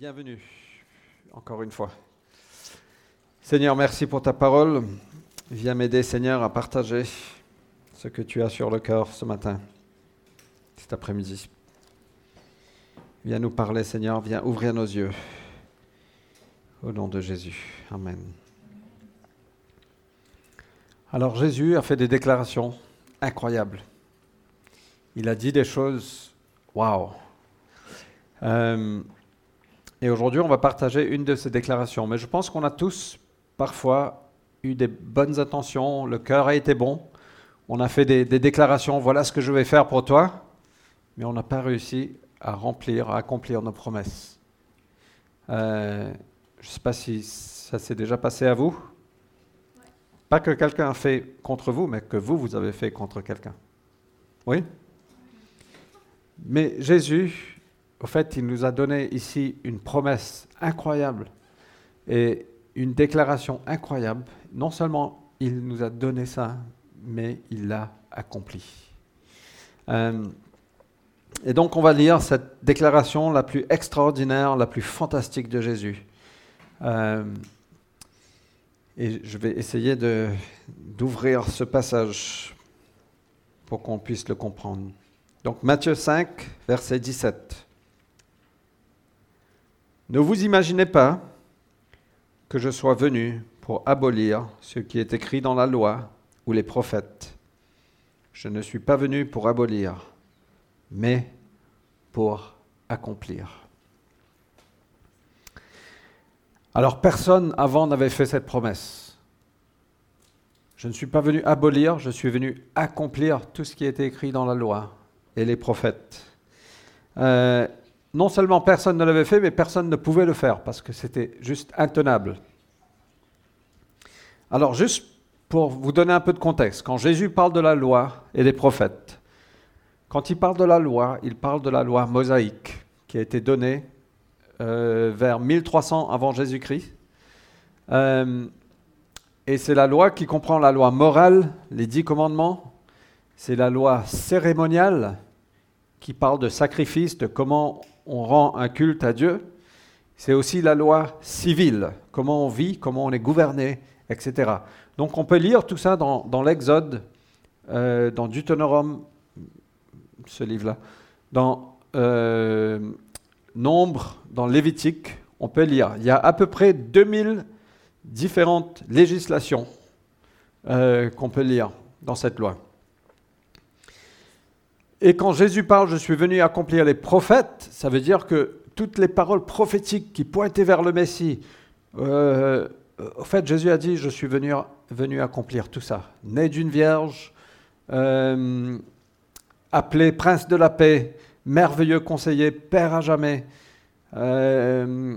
Bienvenue, encore une fois. Seigneur, merci pour ta parole. Viens m'aider, Seigneur, à partager ce que tu as sur le cœur ce matin, cet après-midi. Viens nous parler, Seigneur, viens ouvrir nos yeux. Au nom de Jésus. Amen. Alors Jésus a fait des déclarations incroyables. Il a dit des choses, waouh. Et aujourd'hui, on va partager une de ces déclarations. Mais je pense qu'on a tous parfois eu des bonnes intentions, le cœur a été bon, on a fait des, déclarations, voilà ce que je vais faire pour toi, mais on n'a pas réussi à remplir, à accomplir nos promesses. Euh, je ne sais pas si ça s'est déjà passé à vous. Pas que quelqu'un a fait contre vous, mais que vous, vous avez fait contre quelqu'un. Oui? Mais Jésus, au fait, il nous a donné ici une promesse incroyable et une déclaration incroyable. Non seulement il nous a donné ça, mais il l'a accompli. Euh, et donc on va lire cette déclaration la plus extraordinaire, la plus fantastique de Jésus. Euh, et je vais essayer d'ouvrir ce passage pour qu'on puisse le comprendre. Donc Matthieu 5, verset 17. Ne vous imaginez pas que je sois venu pour abolir ce qui est écrit dans la loi ou les prophètes. Je ne suis pas venu pour abolir, mais pour accomplir. Alors personne avant n'avait fait cette promesse. Je ne suis pas venu abolir, je suis venu accomplir tout ce qui était écrit dans la loi et les prophètes. Euh, non seulement personne ne l'avait fait, mais personne ne pouvait le faire parce que c'était juste intenable. Alors juste pour vous donner un peu de contexte, quand Jésus parle de la loi et des prophètes, quand il parle de la loi, il parle de la loi mosaïque qui a été donnée euh, vers 1300 avant Jésus-Christ. Euh, et c'est la loi qui comprend la loi morale, les dix commandements, c'est la loi cérémoniale qui parle de sacrifice, de comment on rend un culte à Dieu, c'est aussi la loi civile, comment on vit, comment on est gouverné, etc. Donc on peut lire tout ça dans, l'Exode, euh, dans Deutéronome, ce livre-là, dans euh, Nombre, dans Lévitique, on peut lire. Il y a à peu près 2000 différentes législations euh, qu'on peut lire dans cette loi. Et quand Jésus parle, je suis venu accomplir les prophètes, ça veut dire que toutes les paroles prophétiques qui pointaient vers le Messie, euh, au fait, Jésus a dit, je suis venu, accomplir tout ça. Né d'une vierge, euh, appelé prince de la paix, merveilleux conseiller, père à jamais. Euh,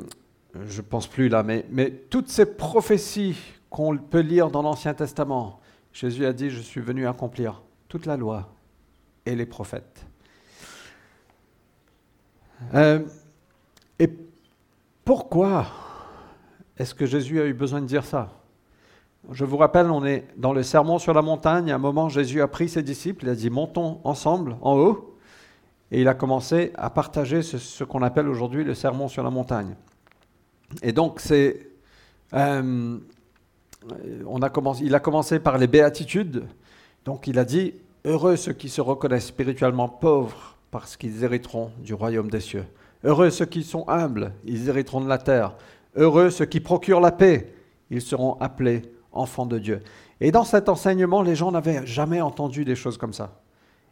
je ne pense plus là, mais toutes ces prophéties qu'on peut lire dans l'Ancien Testament, Jésus a dit, je suis venu accomplir toute la loi, et les prophètes. Euh, et pourquoi est-ce que Jésus a eu besoin de dire ça? Je vous rappelle, on est dans le sermon sur la montagne. À un moment, Jésus a pris ses disciples, il a dit montons ensemble en haut, et il a commencé à partager ce, qu'on appelle aujourd'hui le sermon sur la montagne. Et donc, c'est, euh, on a commencé, il a commencé par les béatitudes. Donc, il a dit Heureux ceux qui se reconnaissent spirituellement pauvres, parce qu'ils hériteront du royaume des cieux. Heureux ceux qui sont humbles, ils hériteront de la terre. Heureux ceux qui procurent la paix, ils seront appelés enfants de Dieu. Et dans cet enseignement, les gens n'avaient jamais entendu des choses comme ça.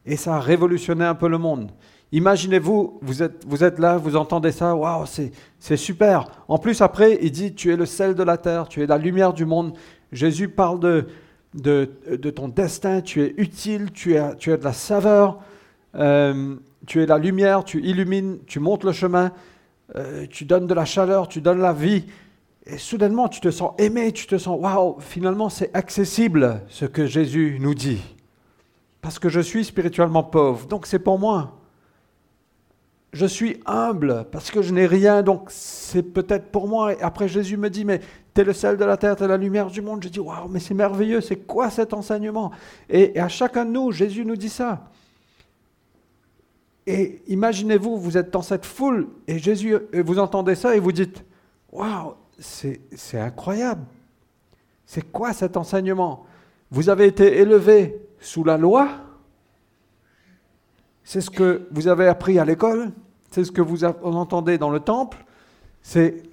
Et ça a révolutionné un peu le monde. Imaginez-vous, vous êtes, vous êtes là, vous entendez ça, waouh, c'est super. En plus, après, il dit, tu es le sel de la terre, tu es la lumière du monde. Jésus parle de, de, ton destin, tu es utile, tu as, tu as de la saveur, euh, tu es la lumière, tu illumines, tu montes le chemin, euh, tu donnes de la chaleur, tu donnes la vie. Et soudainement, tu te sens aimé, tu te sens, waouh, finalement, c'est accessible ce que Jésus nous dit. Parce que je suis spirituellement pauvre, donc c'est pour moi. Je suis humble parce que je n'ai rien, donc c'est peut-être pour moi. Et après, Jésus me dit, mais tu es le sel de la terre, tu es la lumière du monde. Je dis, waouh, mais c'est merveilleux, c'est quoi cet enseignement? Et, à chacun de nous, Jésus nous dit ça. Et imaginez-vous, vous êtes dans cette foule et Jésus, vous entendez ça et vous dites, waouh, c'est incroyable. C'est quoi cet enseignement? Vous avez été élevé sous la loi C'est ce que vous avez appris à l'école C'est ce que vous entendez dans le temple C'est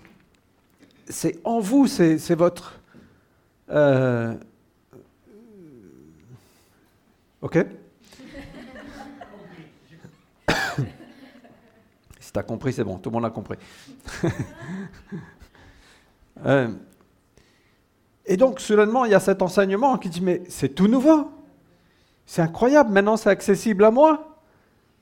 en vous, c'est votre... Euh, ok Si tu as compris, c'est bon, tout le monde a compris. Euh, et donc, soudainement, il y a cet enseignement qui dit, mais c'est tout nouveau. C'est incroyable, maintenant c'est accessible à moi.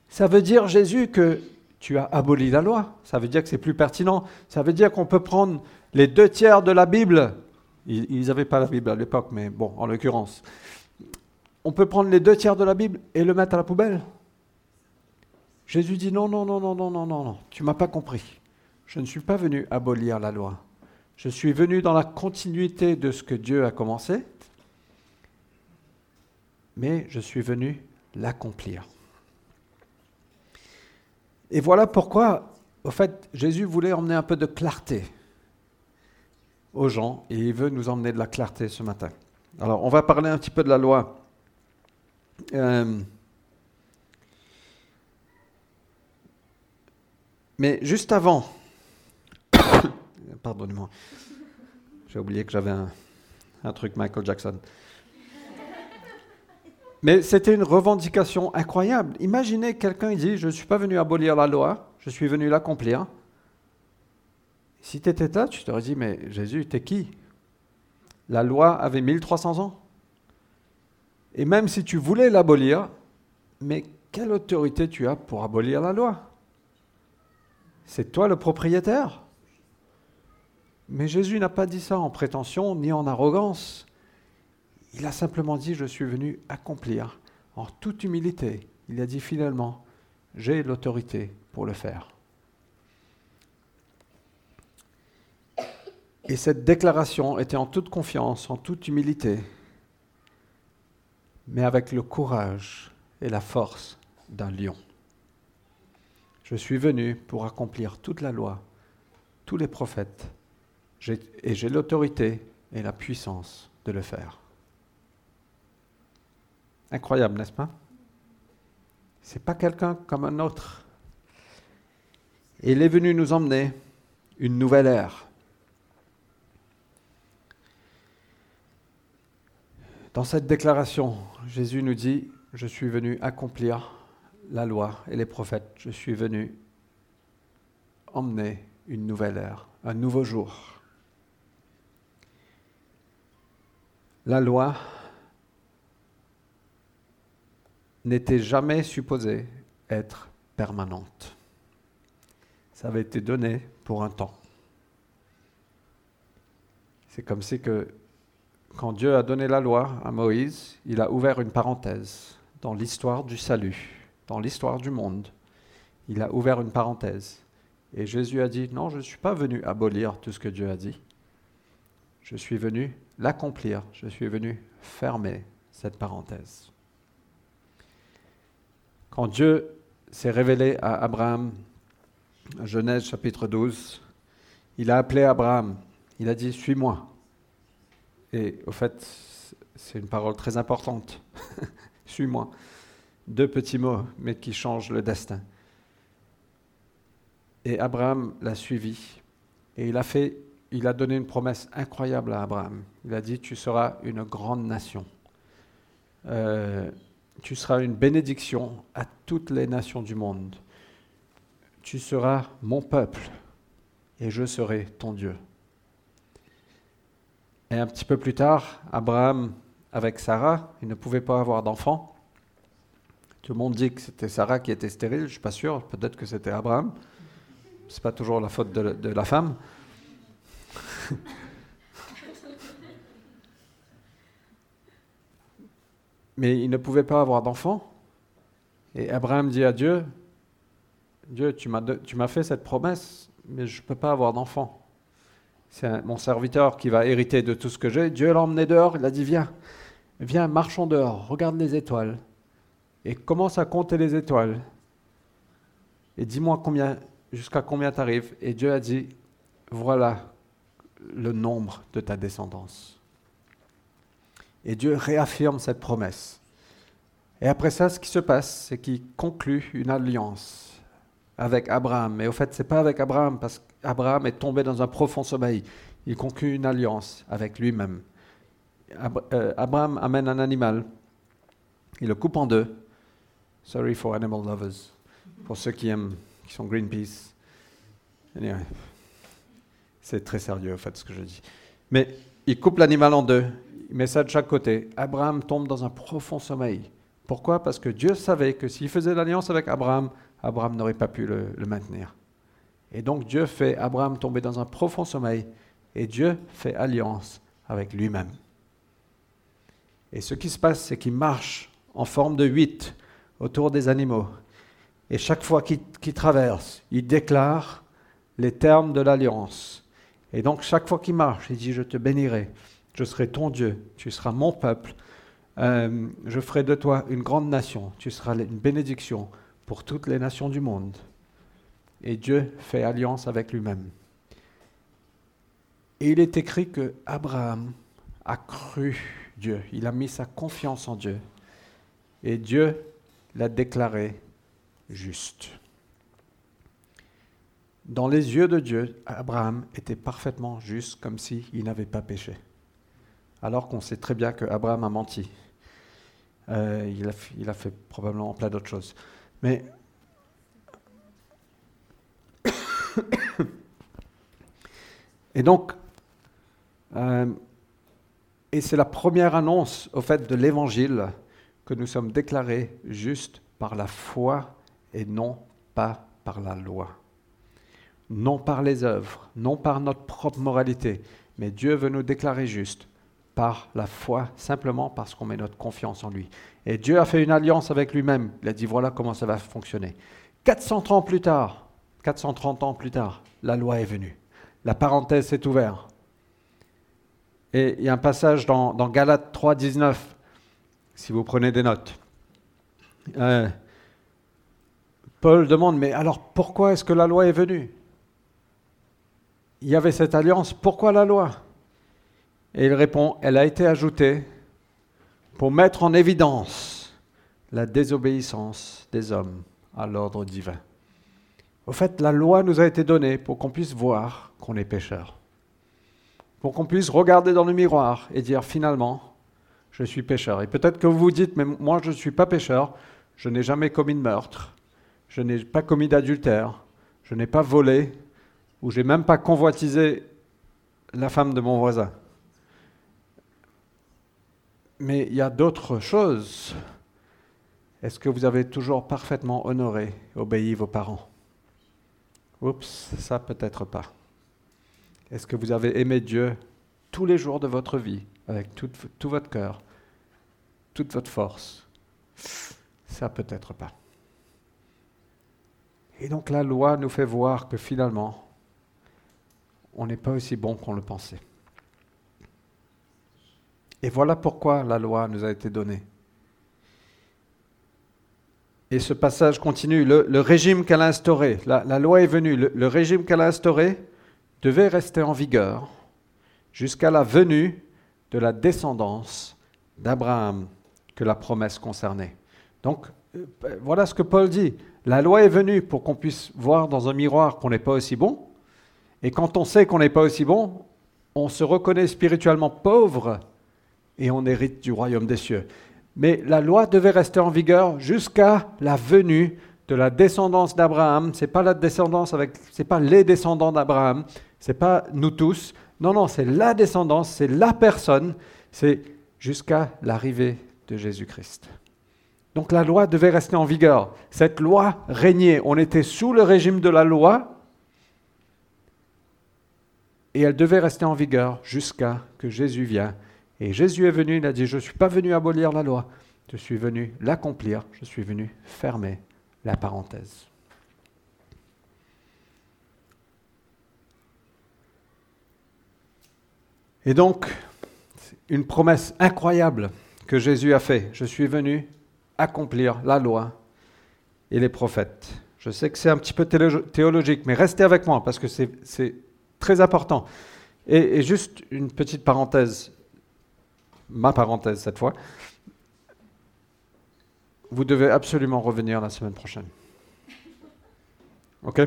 Ça veut dire, Jésus, que tu as aboli la loi. Ça veut dire que c'est plus pertinent. Ça veut dire qu'on peut prendre les deux tiers de la Bible. Ils n'avaient pas la Bible à l'époque, mais bon, en l'occurrence. On peut prendre les deux tiers de la Bible et le mettre à la poubelle? Jésus dit non, non, non, non, non, non, non, non, tu m'as pas compris. Je ne suis pas venu abolir la loi. Je suis venu dans la continuité de ce que Dieu a commencé, mais je suis venu l'accomplir. Et voilà pourquoi, au fait, Jésus voulait emmener un peu de clarté aux gens, et il veut nous emmener de la clarté ce matin. Alors, on va parler un petit peu de la loi. Euh, Mais juste avant, pardonnez-moi, j'ai oublié que j'avais un, truc Michael Jackson. Mais c'était une revendication incroyable. Imaginez quelqu'un qui dit, je ne suis pas venu abolir la loi, je suis venu l'accomplir. Si tu étais là, tu t'aurais dit, mais Jésus, t'es qui? La loi avait 1300 ans. Et même si tu voulais l'abolir, mais quelle autorité tu as pour abolir la loi? C'est toi le propriétaire. Mais Jésus n'a pas dit ça en prétention ni en arrogance. Il a simplement dit, je suis venu accomplir en toute humilité. Il a dit finalement, j'ai l'autorité pour le faire. Et cette déclaration était en toute confiance, en toute humilité, mais avec le courage et la force d'un lion. Je suis venu pour accomplir toute la loi, tous les prophètes, et j'ai l'autorité et la puissance de le faire. Incroyable, n'est-ce pas? C'est pas quelqu'un comme un autre. Il est venu nous emmener une nouvelle ère. Dans cette déclaration, Jésus nous dit, je suis venu accomplir la loi et les prophètes, je suis venu emmener une nouvelle ère, un nouveau jour. La loi n'était jamais supposée être permanente. Ça avait été donné pour un temps. C'est comme si que quand Dieu a donné la loi à Moïse, il a ouvert une parenthèse dans l'histoire du salut dans l'histoire du monde, il a ouvert une parenthèse. Et Jésus a dit, non, je ne suis pas venu abolir tout ce que Dieu a dit. Je suis venu l'accomplir. Je suis venu fermer cette parenthèse. Quand Dieu s'est révélé à Abraham, Genèse chapitre 12, il a appelé Abraham. Il a dit, suis-moi. Et au fait, c'est une parole très importante. suis-moi. Deux petits mots, mais qui changent le destin. Et Abraham l'a suivi. Et il a fait, il a donné une promesse incroyable à Abraham. Il a dit, tu seras une grande nation. Euh, tu seras une bénédiction à toutes les nations du monde. Tu seras mon peuple et je serai ton Dieu. Et un petit peu plus tard, Abraham, avec Sarah, il ne pouvait pas avoir d'enfant. Tout le monde dit que c'était Sarah qui était stérile, je ne suis pas sûr, peut-être que c'était Abraham. Ce n'est pas toujours la faute de, la femme. Mais il ne pouvait pas avoir d'enfant. Et Abraham dit à Dieu, Dieu, tu m'as fait cette promesse, mais je ne peux pas avoir d'enfant. C'est mon serviteur qui va hériter de tout ce que j'ai. Dieu l'a emmené dehors, il a dit, viens, viens, marchons dehors, regarde les étoiles et commence à compter les étoiles. et dis-moi jusqu'à combien tu arrives. Et Dieu a dit, voilà le nombre de ta descendance. Et Dieu réaffirme cette promesse. Et après ça, ce qui se passe, c'est qu'il conclut une alliance avec Abraham. Mais au fait, ce n'est pas avec Abraham, parce qu'Abraham est tombé dans un profond sommeil. Il conclut une alliance avec lui-même. Euh, Abraham amène un animal, il le coupe en deux. Sorry for animal lovers, pour ceux qui aiment, qui sont Greenpeace. C'est très sérieux, en fait, ce que je dis. Mais il coupe l'animal en deux, il met ça de chaque côté. Abraham tombe dans un profond sommeil. Pourquoi? Parce que Dieu savait que s'il faisait l'alliance avec Abraham, Abraham n'aurait pas pu le, maintenir. Et donc Dieu fait Abraham tomber dans un profond sommeil et Dieu fait alliance avec lui-même. Et ce qui se passe, c'est qu'il marche en forme de huit autour des animaux. Et chaque fois qu'il traverse, il déclare les termes de l'alliance. Et donc chaque fois qu'il marche, il dit, je te bénirai, je serai ton Dieu, tu seras mon peuple, euh, je ferai de toi une grande nation, tu seras une bénédiction pour toutes les nations du monde. Et Dieu fait alliance avec lui-même. Et il est écrit que Abraham a cru Dieu, il a mis sa confiance en Dieu. Et Dieu l'a déclaré juste. Dans les yeux de Dieu, Abraham était parfaitement juste comme s'il n'avait pas péché. Alors qu'on sait très bien que Abraham a menti. Euh, il, a, il, a, fait probablement plein d'autres choses. Mais et donc, euh, et c'est la première annonce au fait de l'Évangile que nous sommes déclarés justes par la foi et non pas par la loi. Non par les œuvres, non par notre propre moralité, mais Dieu veut nous déclarer justes par la foi, simplement parce qu'on met notre confiance en lui. Et Dieu a fait une alliance avec lui-même. Il a dit voilà comment ça va fonctionner. 430 ans plus tard, 430 ans plus tard, la loi est venue. La parenthèse s'est ouverte. Et il y a un passage dans, dans Galates 3, 19, si vous prenez des notes. Euh, Paul demande, mais alors pourquoi est-ce que la loi est venue? Il y avait cette alliance, pourquoi la loi? Et il répond, elle a été ajoutée pour mettre en évidence la désobéissance des hommes à l'ordre divin. Au fait, la loi nous a été donnée pour qu'on puisse voir qu'on est pécheur. Pour qu'on puisse regarder dans le miroir et dire finalement, je suis pécheur. Et peut-être que vous vous dites, mais moi je ne suis pas pécheur, je n'ai jamais commis de meurtre, je n'ai pas commis d'adultère, je n'ai pas volé, ou j'ai même pas convoitisé la femme de mon voisin. Mais il y a d'autres choses. Est-ce que vous avez toujours parfaitement honoré, obéi vos parents? Oups, ça peut-être pas. Est-ce que vous avez aimé Dieu tous les jours de votre vie, avec tout, votre cœur, toute votre force? Ça peut-être pas. Et donc la loi nous fait voir que finalement, on n'est pas aussi bon qu'on le pensait. Et voilà pourquoi la loi nous a été donnée. Et ce passage continue. Le, régime qu'elle a instauré, la, loi est venue, le, régime qu'elle a instauré devait rester en vigueur jusqu'à la venue de la descendance d'Abraham que la promesse concernait. Donc, euh, voilà ce que Paul dit. La loi est venue pour qu'on puisse voir dans un miroir qu'on n'est pas aussi bon. Et quand on sait qu'on n'est pas aussi bon, on se reconnaît spirituellement pauvre et on hérite du royaume des cieux. Mais la loi devait rester en vigueur jusqu'à la venue de la descendance d'Abraham. C'est pas la descendance avec, c'est pas les descendants d'Abraham, c'est pas nous tous. Non, non, c'est la descendance, c'est la personne, c'est jusqu'à l'arrivée de Jésus-Christ. Donc la loi devait rester en vigueur. Cette loi régnait. On était sous le régime de la loi et elle devait rester en vigueur jusqu'à que Jésus vienne et Jésus est venu, il a dit, je ne suis pas venu abolir la loi, je suis venu l'accomplir, je suis venu fermer la parenthèse. Et donc, une promesse incroyable que Jésus a faite. Je suis venu accomplir la loi et les prophètes. Je sais que c'est un petit peu théologique, mais restez avec moi parce que c'est très important. Et, et, juste une petite parenthèse, ma parenthèse cette fois. Vous devez absolument revenir la semaine prochaine. OK?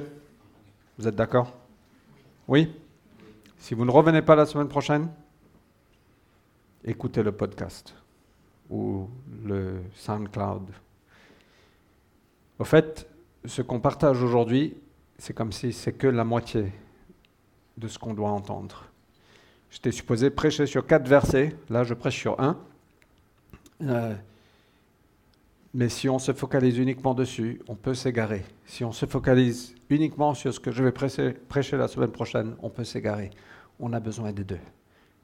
Vous êtes d'accord? Oui? Si vous ne revenez pas la semaine prochaine, écoutez le podcast ou le SoundCloud. Au fait, ce qu'on partage aujourd'hui, c'est comme si c'est que la moitié de ce qu'on doit entendre. J'étais supposé prêcher sur quatre versets, là je prêche sur un. Euh, mais si on se focalise uniquement dessus, on peut s'égarer. Si on se focalise uniquement sur ce que je vais prêcher, la semaine prochaine, on peut s'égarer. On a besoin des deux.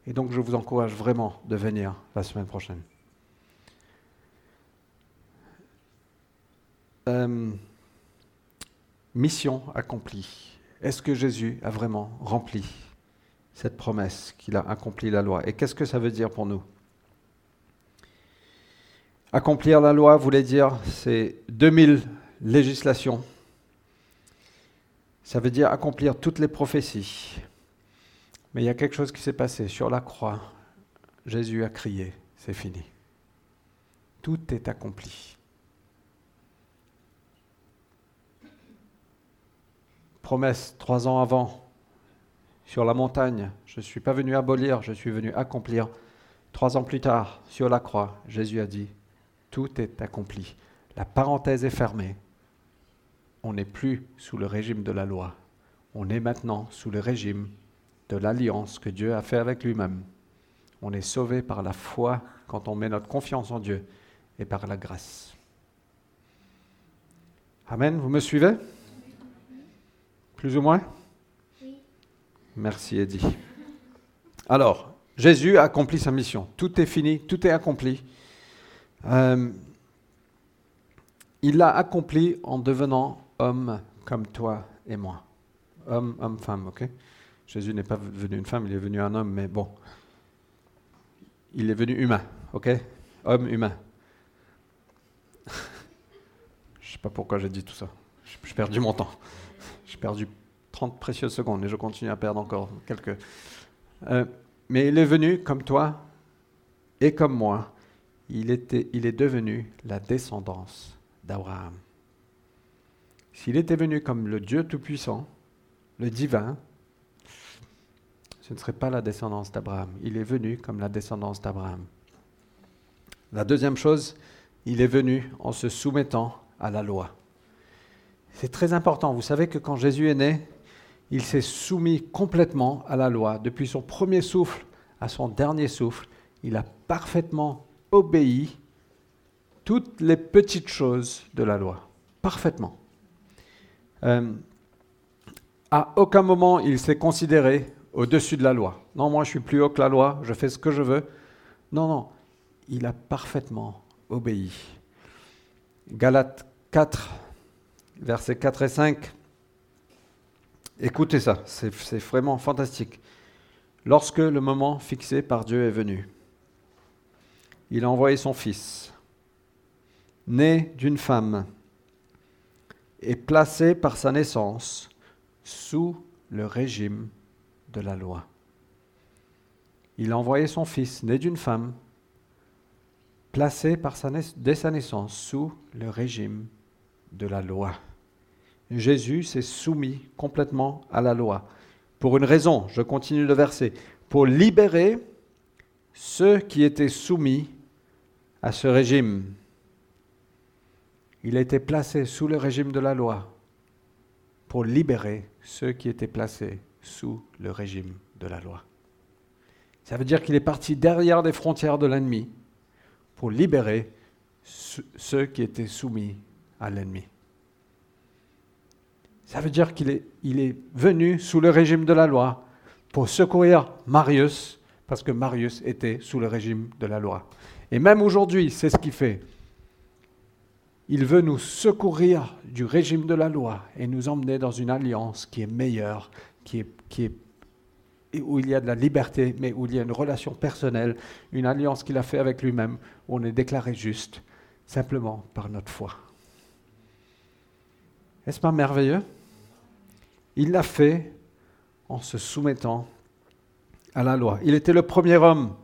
Et donc je vous encourage vraiment de venir la semaine prochaine. Euh, mission accomplie. Est-ce que Jésus a vraiment rempli cette promesse qu'il a accompli la loi Et qu'est-ce que ça veut dire pour nous? Accomplir la loi voulait dire, c'est 2000 législations. Ça veut dire accomplir toutes les prophéties. Mais il y a quelque chose qui s'est passé. Sur la croix, Jésus a crié, c'est fini. Tout est accompli. Promesse trois ans avant, sur la montagne, je ne suis pas venu abolir, je suis venu accomplir. Trois ans plus tard, sur la croix, Jésus a dit, tout est accompli. La parenthèse est fermée. On n'est plus sous le régime de la loi. On est maintenant sous le régime de l'alliance que Dieu a fait avec lui-même. On est sauvé par la foi quand on met notre confiance en Dieu et par la grâce. Amen, vous me suivez? Plus ou moins? Merci Eddie. Alors, Jésus a accompli sa mission. Tout est fini, tout est accompli. Euh, il l'a accompli en devenant homme comme toi et moi. Homme, homme, femme, ok? Jésus n'est pas devenu une femme, il est venu un homme, mais bon. Il est venu humain, ok? Homme humain. Je ne sais pas pourquoi j'ai dit tout ça. J'ai perdu mon temps. J'ai perdu 30 précieuses secondes et je continue à perdre encore quelques. Euh, mais il est venu comme toi et comme moi. Il, était, il est devenu la descendance d'Abraham. S'il était venu comme le Dieu Tout-Puissant, le divin, ce ne serait pas la descendance d'Abraham. Il est venu comme la descendance d'Abraham. La deuxième chose, il est venu en se soumettant à la loi. C'est très important. Vous savez que quand Jésus est né, il s'est soumis complètement à la loi. Depuis son premier souffle à son dernier souffle, il a parfaitement obéi toutes les petites choses de la loi. Parfaitement. Euh, à aucun moment il s'est considéré au-dessus de la loi. Non, moi je suis plus haut que la loi, je fais ce que je veux. Non, non, il a parfaitement obéi. Galates 4, versets 4 et 5. Écoutez ça, c'est vraiment fantastique. Lorsque le moment fixé par Dieu est venu, il a envoyé son fils, né d'une femme, et placé par sa naissance sous le régime de la loi. Il a envoyé son fils, né d'une femme, placé dès sa naissance sous le régime de la loi. Jésus s'est soumis complètement à la loi. Pour une raison, je continue le verset, pour libérer ceux qui étaient soumis à ce régime. Il a été placé sous le régime de la loi pour libérer ceux qui étaient placés sous le régime de la loi. Ça veut dire qu'il est parti derrière les frontières de l'ennemi pour libérer ceux qui étaient soumis à l'ennemi. Ça veut dire qu'il est, venu sous le régime de la loi pour secourir Marius, parce que Marius était sous le régime de la loi. Et même aujourd'hui, c'est ce qu'il fait. Il veut nous secourir du régime de la loi et nous emmener dans une alliance qui est meilleure, qui est, où il y a de la liberté, mais où il y a une relation personnelle, une alliance qu'il a fait avec lui-même, où on est déclaré juste simplement par notre foi. Est-ce pas merveilleux? Il l'a fait en se soumettant à la loi. Il était le premier homme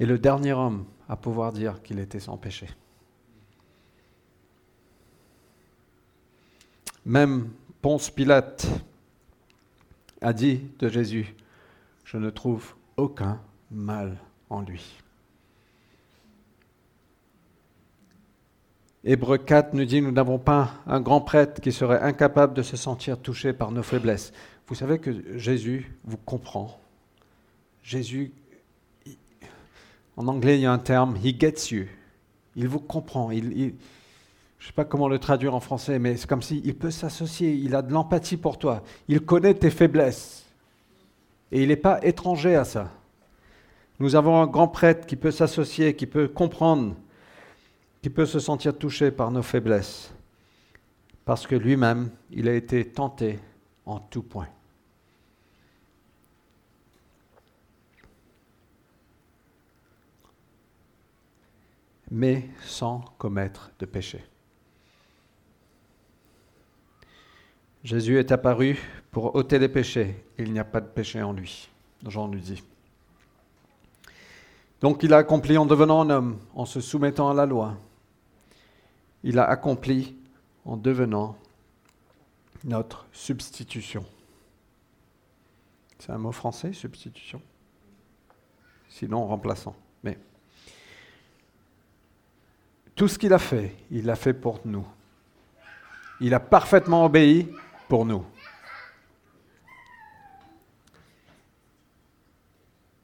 et le dernier homme à pouvoir dire qu'il était sans péché. Même Ponce Pilate a dit de Jésus, je ne trouve aucun mal en lui. Hébreu 4 nous dit, nous n'avons pas un grand prêtre qui serait incapable de se sentir touché par nos faiblesses. Vous savez que Jésus vous comprend. Jésus, en anglais, il y a un terme, he gets you. Il vous comprend. Il, je ne sais pas comment le traduire en français, mais c'est comme s'il peut s'associer. Il a de l'empathie pour toi. Il connaît tes faiblesses. Et il n'est pas étranger à ça. Nous avons un grand prêtre qui peut s'associer, qui peut comprendre qui peut se sentir touché par nos faiblesses, parce que lui-même, il a été tenté en tout point. mais sans commettre de péché. Jésus est apparu pour ôter les péchés. Il n'y a pas de péché en lui, Jean nous dit. Donc il a accompli en devenant un homme, en se soumettant à la loi, il a accompli en devenant notre substitution. C'est un mot français, substitution Sinon, remplaçant. Mais tout ce qu'il a fait, il l'a fait pour nous. Il a parfaitement obéi pour nous.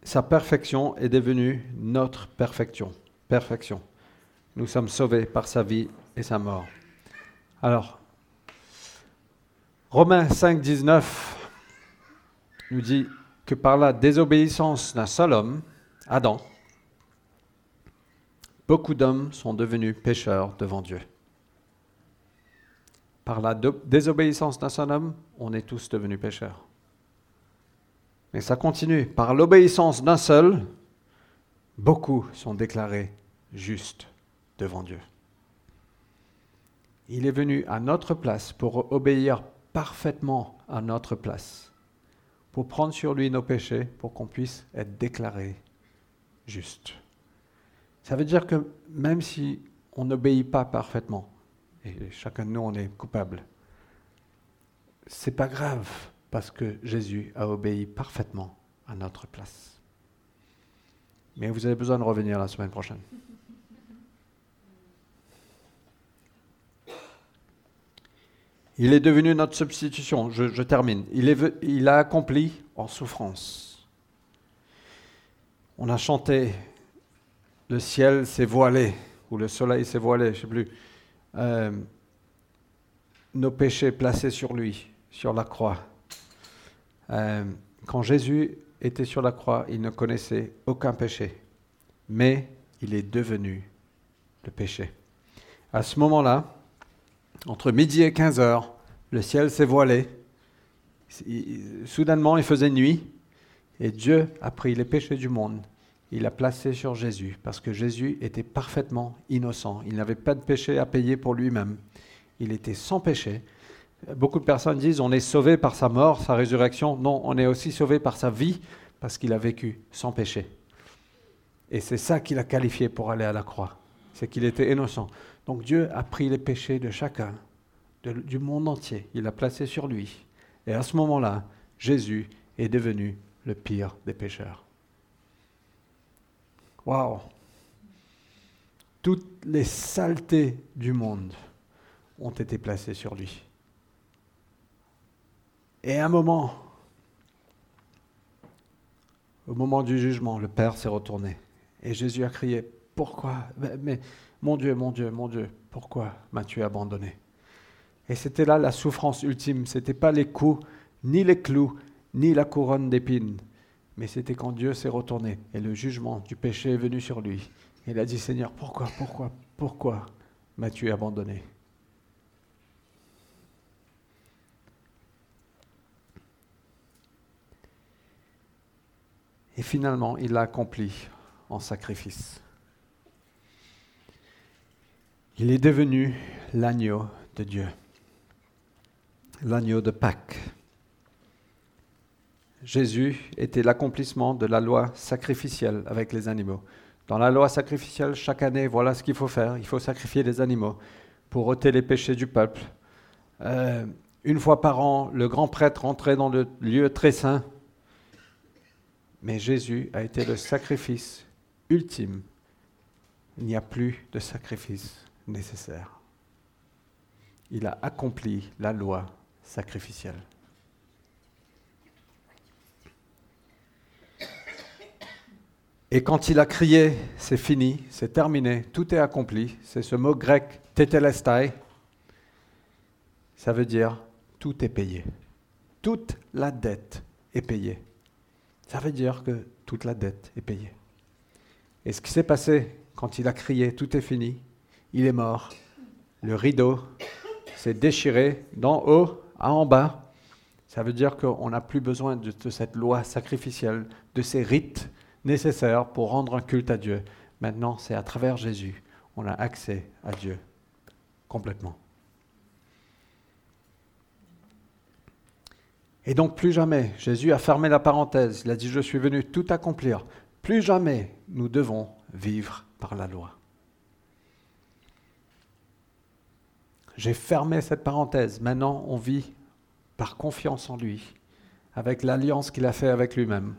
Sa perfection est devenue notre perfection. Perfection. Nous sommes sauvés par sa vie et sa mort. Alors, Romains 5, 19 nous dit que par la désobéissance d'un seul homme, Adam, beaucoup d'hommes sont devenus pécheurs devant Dieu. Par la désobéissance d'un seul homme, on est tous devenus pécheurs. Mais ça continue. Par l'obéissance d'un seul, beaucoup sont déclarés justes devant Dieu. Il est venu à notre place pour obéir parfaitement à notre place, pour prendre sur lui nos péchés, pour qu'on puisse être déclaré juste. Ça veut dire que même si on n'obéit pas parfaitement, et chacun de nous on est coupable, c'est pas grave parce que Jésus a obéi parfaitement à notre place. Mais vous avez besoin de revenir la semaine prochaine. Il est devenu notre substitution. Je, termine. Il, a accompli en souffrance. On a chanté Le ciel s'est voilé, ou le soleil s'est voilé, je ne sais plus. Euh, nos péchés placés sur lui, sur la croix. Euh, quand Jésus était sur la croix, il ne connaissait aucun péché, mais il est devenu le péché. À ce moment-là, entre midi et 15 heures, le ciel s'est voilé. Soudainement, il faisait nuit et Dieu a pris les péchés du monde. Il a placé sur Jésus parce que Jésus était parfaitement innocent. Il n'avait pas de péché à payer pour lui-même. Il était sans péché. Beaucoup de personnes disent on est sauvé par sa mort, sa résurrection. Non, on est aussi sauvé par sa vie parce qu'il a vécu sans péché. Et c'est ça qu'il a qualifié pour aller à la croix. C'est qu'il était innocent. Donc Dieu a pris les péchés de chacun, du monde entier. Il l'a placé sur lui. Et à ce moment-là, Jésus est devenu le pire des pécheurs. Waouh Toutes les saletés du monde ont été placées sur lui. Et à un moment, au moment du jugement, le Père s'est retourné. Et Jésus a crié, pourquoi? Mais, mon Dieu, mon Dieu, mon Dieu, pourquoi m'as-tu abandonné? Et c'était là la souffrance ultime. Ce n'était pas les coups, ni les clous, ni la couronne d'épines. Mais c'était quand Dieu s'est retourné et le jugement du péché est venu sur lui. Il a dit, Seigneur, pourquoi, pourquoi, pourquoi m'as-tu abandonné? Et finalement, il l'a accompli en sacrifice. Il est devenu l'agneau de Dieu. l'agneau de Pâques. Jésus était l'accomplissement de la loi sacrificielle avec les animaux. Dans la loi sacrificielle, chaque année, voilà ce qu'il faut faire. Il faut sacrifier les animaux pour ôter les péchés du peuple. Euh, une fois par an, le grand prêtre entrait dans le lieu très saint. Mais Jésus a été le sacrifice ultime. Il n'y a plus de sacrifice nécessaire. Il a accompli la loi sacrificielle. Et quand il a crié, c'est fini, c'est terminé, tout est accompli, c'est ce mot grec tetelestai, ça veut dire tout est payé. Toute la dette est payée. Ça veut dire que toute la dette est payée. Et ce qui s'est passé quand il a crié tout est fini, il est mort. Le rideau s'est déchiré d'en haut à en bas. Ça veut dire qu'on n'a plus besoin de, cette loi sacrificielle, de ces rites nécessaires pour rendre un culte à Dieu. Maintenant, c'est à travers Jésus, on a accès à Dieu complètement. Et donc plus jamais, Jésus a fermé la parenthèse, il a dit, je suis venu tout accomplir. Plus jamais nous devons vivre par la loi. J'ai fermé cette parenthèse. Maintenant, on vit par confiance en lui, avec l'alliance qu'il a fait avec lui-même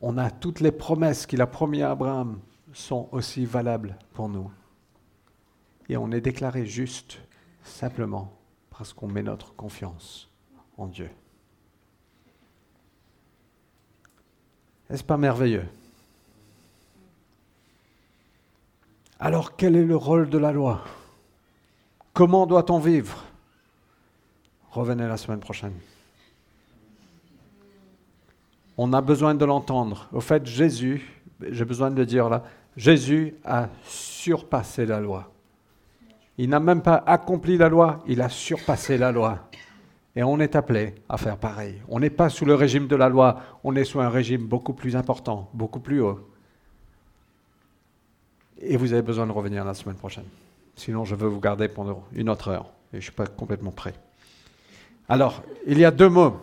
on a toutes les promesses qu'il a promis à Abraham sont aussi valables pour nous. Et on est déclaré juste simplement parce qu'on met notre confiance en Dieu. Est-ce pas merveilleux? Alors quel est le rôle de la loi? Comment doit-on vivre? Revenez la semaine prochaine. On a besoin de l'entendre. Au fait, Jésus, j'ai besoin de le dire là, Jésus a surpassé la loi. Il n'a même pas accompli la loi, il a surpassé la loi. Et on est appelé à faire pareil. On n'est pas sous le régime de la loi, on est sous un régime beaucoup plus important, beaucoup plus haut. Et vous avez besoin de revenir la semaine prochaine. Sinon, je veux vous garder pendant une autre heure. Et je ne suis pas complètement prêt. Alors, il y a deux mots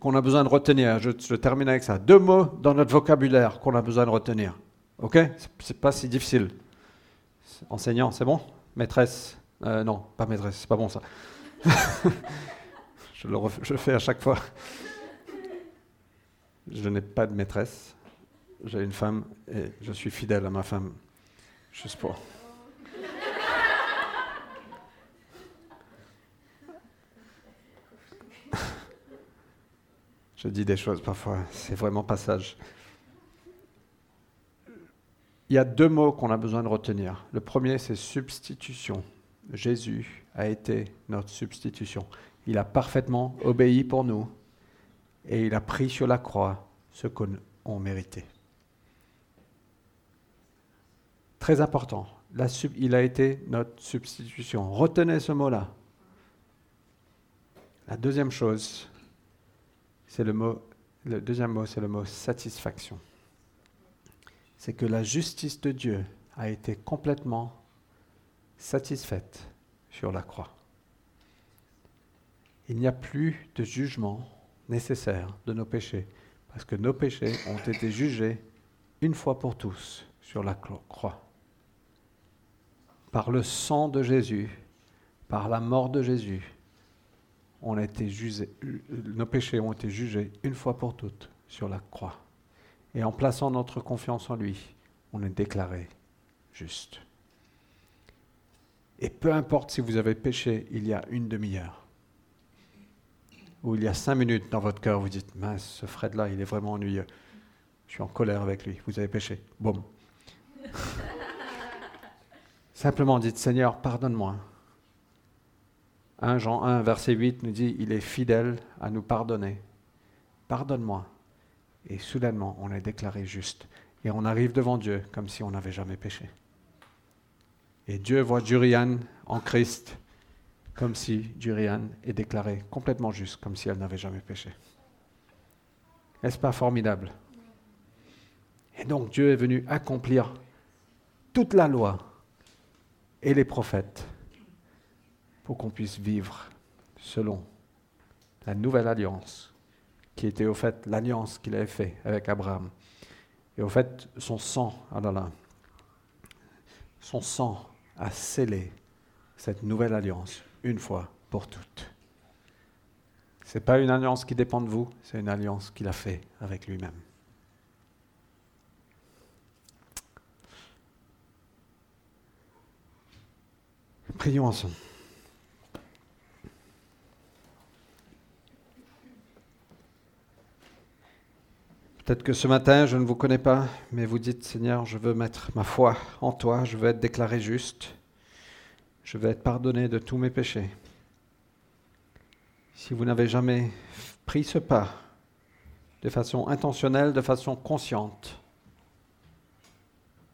qu'on a besoin de retenir. Je, termine avec ça. Deux mots dans notre vocabulaire qu'on a besoin de retenir. OK? C'est pas si difficile. Enseignant, c'est bon? Maîtresse? Euh, Non, pas maîtresse, c'est pas bon ça. je, le fais à chaque fois. Je n'ai pas de maîtresse. J'ai une femme et je suis fidèle à ma femme. Juste pour. Je dis des choses parfois, c'est vraiment pas sage. Il y a deux mots qu'on a besoin de retenir. Le premier, c'est substitution. Jésus a été notre substitution. Il a parfaitement obéi pour nous et il a pris sur la croix ce qu'on méritait. Très important. il a été notre substitution. Retenez ce mot-là. La deuxième chose, le deuxième mot, c'est le mot satisfaction. C'est que la justice de Dieu a été complètement satisfaite sur la croix. Il n'y a plus de jugement nécessaire de nos péchés, parce que nos péchés ont été jugés une fois pour tous sur la croix. Par le sang de Jésus, par la mort de Jésus, été nos péchés ont été jugés une fois pour toutes sur la croix. Et en plaçant notre confiance en lui, on est déclaré juste. Et peu importe si vous avez péché il y a une demi-heure, ou il y a cinq minutes dans votre cœur, vous dites, mince, ce Fred-là, il est vraiment ennuyeux. Je suis en colère avec lui, vous avez péché. Boum. Simplement dites, Seigneur, pardonne-moi. 1 Jean 1, verset 8 nous dit, il est fidèle à nous pardonner. Pardonne-moi. Et soudainement, on est déclaré juste. Et on arrive devant Dieu comme si on n'avait jamais péché. Et Dieu voit Durian en Christ comme si Durian est déclaré complètement juste, comme si elle n'avait jamais péché. Est-ce pas formidable? Et donc Dieu est venu accomplir toute la loi et les prophètes pour qu'on puisse vivre selon la nouvelle alliance, qui était au fait l'alliance qu'il avait faite avec Abraham. Et au fait, son sang, ah là là, son sang a scellé cette nouvelle alliance une fois pour toutes. Ce n'est pas une alliance qui dépend de vous, c'est une alliance qu'il a fait avec lui-même. Prions ensemble. Peut-être que ce matin, je ne vous connais pas, mais vous dites, Seigneur, je veux mettre ma foi en toi, je veux être déclaré juste, je veux être pardonné de tous mes péchés. Si vous n'avez jamais pris ce pas de façon intentionnelle, de façon consciente,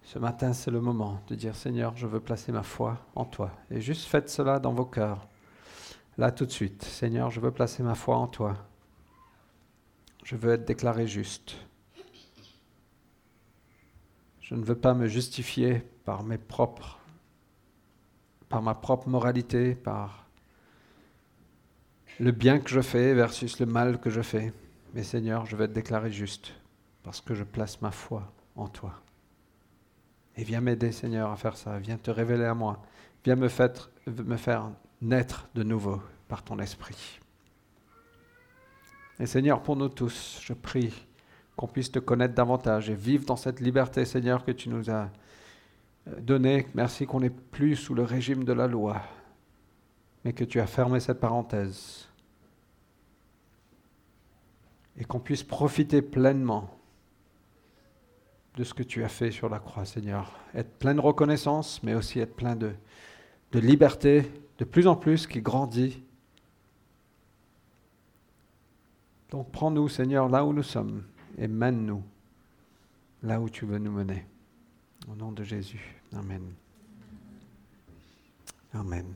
ce matin, c'est le moment de dire, Seigneur, je veux placer ma foi en toi. Et juste faites cela dans vos cœurs, là tout de suite. Seigneur, je veux placer ma foi en toi. Je veux être déclaré juste. Je ne veux pas me justifier par mes propres par ma propre moralité, par le bien que je fais versus le mal que je fais. Mais Seigneur, je veux être déclaré juste parce que je place ma foi en toi. Et viens m'aider, Seigneur, à faire ça. Viens te révéler à moi. Viens me faire, me faire naître de nouveau par ton esprit. Et Seigneur, pour nous tous, je prie qu'on puisse te connaître davantage et vivre dans cette liberté, Seigneur, que tu nous as euh, donnée. Merci qu'on n'est plus sous le régime de la loi, mais que tu as fermé cette parenthèse. Et qu'on puisse profiter pleinement de ce que tu as fait sur la croix, Seigneur. Être plein de reconnaissance, mais aussi être plein de, de liberté, de plus en plus qui grandit Donc prends-nous, Seigneur, là où nous sommes et mène-nous là où tu veux nous mener. Au nom de Jésus. Amen. Amen.